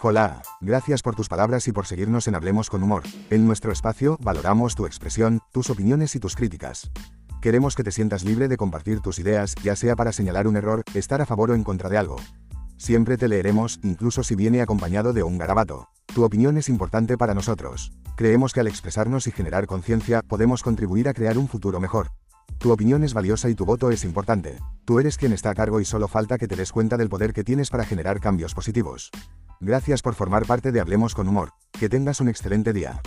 Hola, gracias por tus palabras y por seguirnos en Hablemos con Humor. En nuestro espacio valoramos tu expresión, tus opiniones y tus críticas. Queremos que te sientas libre de compartir tus ideas, ya sea para señalar un error, estar a favor o en contra de algo. Siempre te leeremos, incluso si viene acompañado de un garabato. Tu opinión es importante para nosotros. Creemos que al expresarnos y generar conciencia, podemos contribuir a crear un futuro mejor. Tu opinión es valiosa y tu voto es importante. Tú eres quien está a cargo y solo falta que te des cuenta del poder que tienes para generar cambios positivos. Gracias por formar parte de Hablemos con Humor. Que tengas un excelente día.